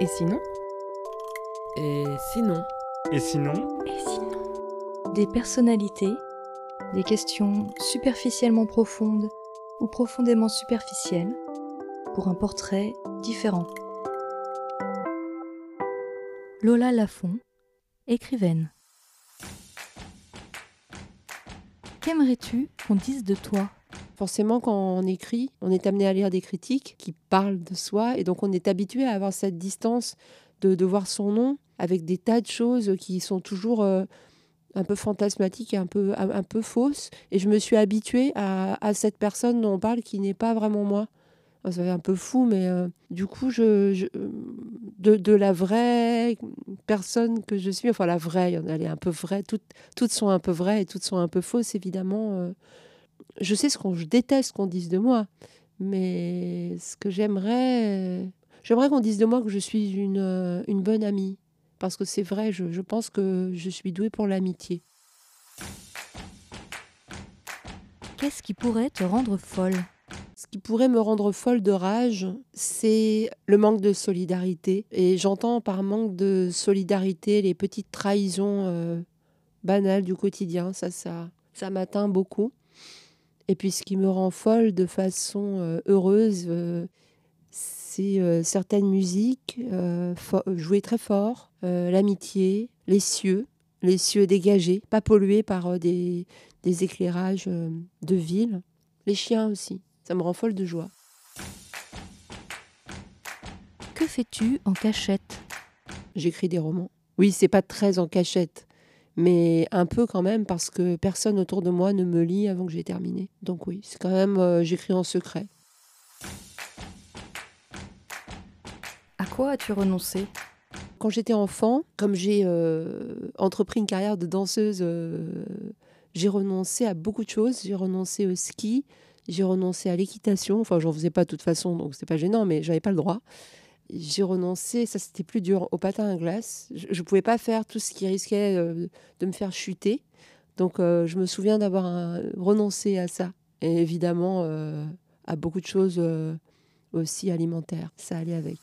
Et sinon Et sinon Et sinon Et sinon Des personnalités, des questions superficiellement profondes ou profondément superficielles pour un portrait différent. Lola Lafont, écrivaine. Qu'aimerais-tu qu'on dise de toi? Forcément, quand on écrit, on est amené à lire des critiques qui parlent de soi, et donc on est habitué à avoir cette distance de, voir son nom avec des tas de choses qui sont toujours euh, un peu fantasmatiques et un peu, un, peu fausses. Et je me suis habituée à, cette personne dont on parle qui n'est pas vraiment moi. Ça fait un peu fou, mais euh, du coup, je, de la vraie personne que je suis, enfin la vraie, elle est un peu vraie, toutes, toutes sont un peu vraies et toutes sont un peu fausses, évidemment. euh, je sais ce qu'on je déteste qu'on dise de moi, mais ce que j'aimerais, j'aimerais qu'on dise de moi que je suis une, euh, une bonne amie. Parce que c'est vrai, je, je pense que je suis douée pour l'amitié. Qu'est-ce qui pourrait te rendre folle? Ce qui pourrait me rendre folle de rage, c'est le manque de solidarité. Et j'entends par manque de solidarité les petites trahisons euh, banales du quotidien. Ça, ça, ça m'atteint beaucoup. Et puis ce qui me rend folle de façon euh, heureuse, euh, c'est euh, certaines musiques jouées très fort, l'amitié, les cieux, les cieux dégagés, pas pollués par des, des éclairages de ville. Les chiens aussi. Ça me rend folle de joie. Que fais-tu en cachette? J'écris des romans. Oui, c'est pas très en cachette, mais un peu quand même parce que personne autour de moi ne me lit avant que j'ai terminé. Donc oui, c'est quand même euh, j'écris en secret. À quoi as-tu renoncé? Quand j'étais enfant, comme j'ai euh, entrepris une carrière de danseuse, euh, j'ai renoncé à beaucoup de choses. J'ai renoncé au ski, j'ai renoncé à l'équitation. Enfin, j'en faisais pas de toute façon, donc c'est pas gênant, mais j'avais pas le droit. J'ai renoncé, ça c'était plus dur, au patin à glace. Je ne pouvais pas faire tout ce qui risquait euh, de me faire chuter. Donc euh, je me souviens d'avoir un- renoncé à ça. Et évidemment, euh, à beaucoup de choses euh, aussi alimentaires. Ça allait avec.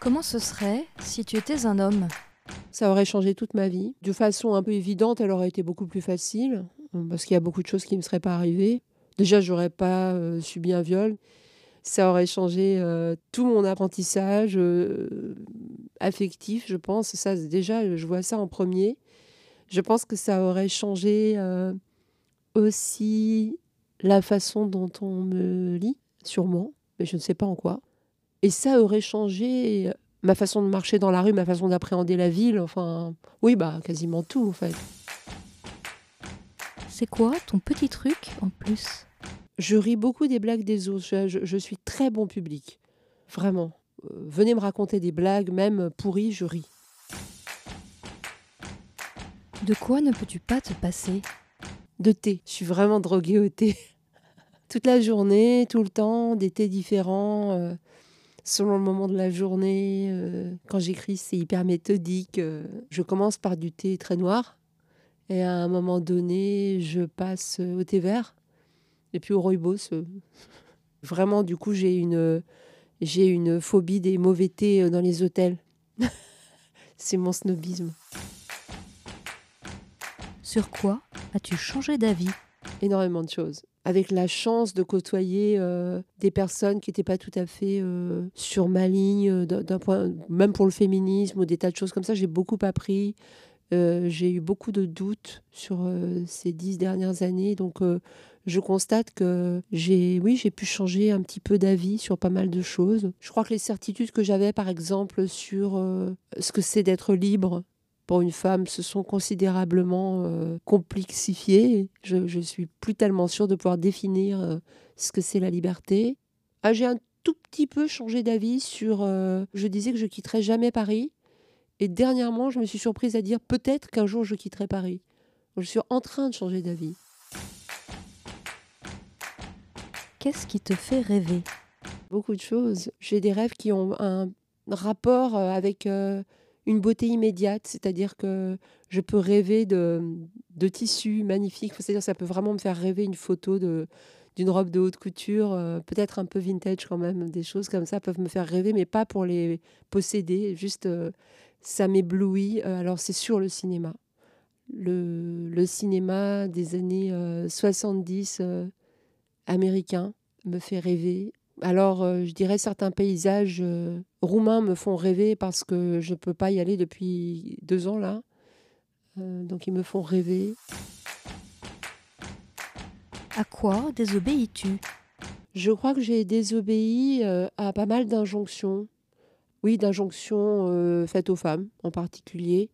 Comment ce serait si tu étais un homme? Ça aurait changé toute ma vie. De façon un peu évidente, elle aurait été beaucoup plus facile, euh, parce qu'il y a beaucoup de choses qui ne me seraient pas arrivées. Déjà, j'aurais pas euh, subi un viol. Ça aurait changé euh, tout mon apprentissage euh, affectif, je pense. Ça, déjà, je vois ça en premier. Je pense que ça aurait changé euh, aussi la façon dont on me lit, sûrement, mais je ne sais pas en quoi. Et ça aurait changé euh, ma façon de marcher dans la rue, ma façon d'appréhender la ville, enfin, oui, bah, quasiment tout, en fait. C'est quoi ton petit truc en plus? Je ris beaucoup des blagues des autres. Je, je- je suis très bon public. Vraiment. Euh, venez me raconter des blagues, même pourries, je ris. De quoi ne peux-tu pas te passer? De thé. Je suis vraiment droguée au thé. Toute la journée, tout le temps, des thés différents, euh, selon le moment de la journée. euh, quand j'écris, c'est hyper méthodique. je commence par du thé très noir. Et à un moment donné, je passe au thé vert. Et puis au rooibos. euh. Vraiment, du coup, j'ai une, j'ai une phobie des mauvais thés euh, dans les hôtels. c'est mon snobisme. Sur quoi as-tu changé d'avis? Énormément de choses. Avec la chance de côtoyer euh, des personnes qui n'étaient pas tout à fait euh, sur ma ligne, d'un point, même pour le féminisme ou des tas de choses comme ça, j'ai beaucoup appris. Euh, j'ai eu beaucoup de doutes sur ces dix dernières années, donc je constate que j'ai, oui, j'ai pu changer un petit peu d'avis sur pas mal de choses. Je crois que les certitudes que j'avais, par exemple, sur euh, ce que c'est d'être libre, pour une femme se sont considérablement euh, complexifiées. Je, je suis plus tellement sûre de pouvoir définir euh, ce que c'est la liberté. Ah, J'ai un tout petit peu changé d'avis sur... je disais que je quitterais jamais Paris. Et dernièrement, je me suis surprise à dire peut-être qu'un jour je quitterai Paris. Je suis en train de changer d'avis. Qu'est-ce qui te fait rêver? Beaucoup de choses. J'ai des rêves qui ont un rapport euh, avec euh, une beauté immédiate, c'est-à-dire que je peux rêver de, de tissus magnifiques, c'est-à-dire ça peut vraiment me faire rêver une photo de d'une robe de haute couture, euh, peut-être un peu vintage quand même, des choses comme ça peuvent me faire rêver, mais pas pour les posséder, juste ça m'éblouit. Alors c'est sur le cinéma. Le, le cinéma des années 70 américain me fait rêver. Alors je dirais certains paysages roumains me font rêver parce que je ne peux pas y aller depuis deux ans là. donc ils me font rêver. À quoi désobéis-tu? Je crois que j'ai désobéi euh, à pas mal d'injonctions. Oui, d'injonctions euh, faites aux femmes en particulier.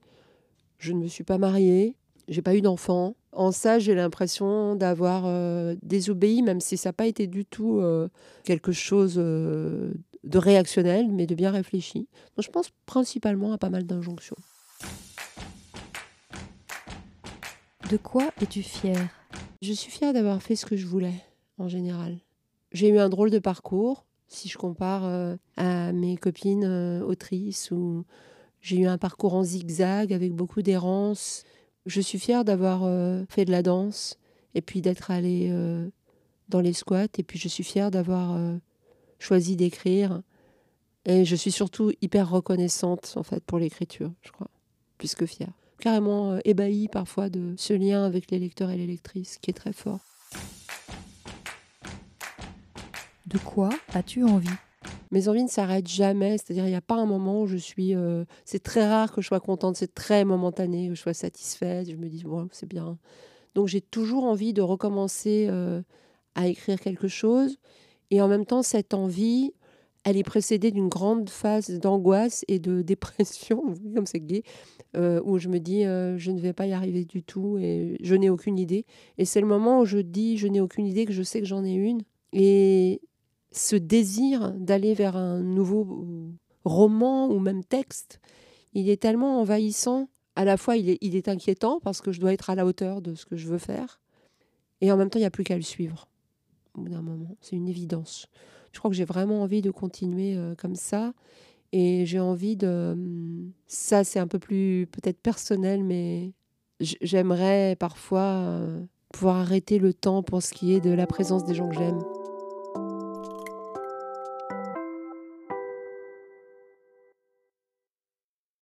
Je ne me suis pas mariée, j'ai pas eu d'enfant. En ça, j'ai l'impression d'avoir euh, désobéi, même si ça n'a pas été du tout quelque chose de réactionnel, mais de bien réfléchi. Donc, je pense principalement à pas mal d'injonctions. De quoi es-tu fière? Je suis fière d'avoir fait ce que je voulais, en général. J'ai eu un drôle de parcours, si je compare euh, à mes copines euh, autrices, où j'ai eu un parcours en zigzag avec beaucoup d'errance. Je suis fière d'avoir euh, fait de la danse et puis d'être allée dans les squats. Et puis je suis fière d'avoir choisi d'écrire. Et je suis surtout hyper reconnaissante, en fait, pour l'écriture, je crois, plus que fière carrément euh, ébahi parfois de ce lien avec les lecteurs et les lectrices qui est très fort. De quoi as-tu envie? Mes envies ne s'arrêtent jamais, c'est-à-dire il n'y a pas un moment où je suis... Euh, c'est très rare que je sois contente, c'est très momentané, que je sois satisfaite, je me dis, bon, c'est bien. Donc j'ai toujours envie de recommencer euh, à écrire quelque chose. Et en même temps, cette envie, elle est précédée d'une grande phase d'angoisse et de dépression, comme c'est gay, euh, où je me dis euh, je ne vais pas y arriver du tout et je n'ai aucune idée. Et c'est le moment où je dis je n'ai aucune idée que je sais que j'en ai une. Et ce désir d'aller vers un nouveau roman ou même texte, il est tellement envahissant. À la fois, il est, inquiétant parce que je dois être à la hauteur de ce que je veux faire. Et en même temps, il n'y a plus qu'à le suivre. Au bout d'un moment, c'est une évidence. Je crois que j'ai vraiment envie de continuer euh, comme ça. Et j'ai envie de... Hum, ça, c'est un peu plus peut-être personnel, mais j'aimerais parfois euh, pouvoir arrêter le temps pour ce qui est de la présence des gens que j'aime.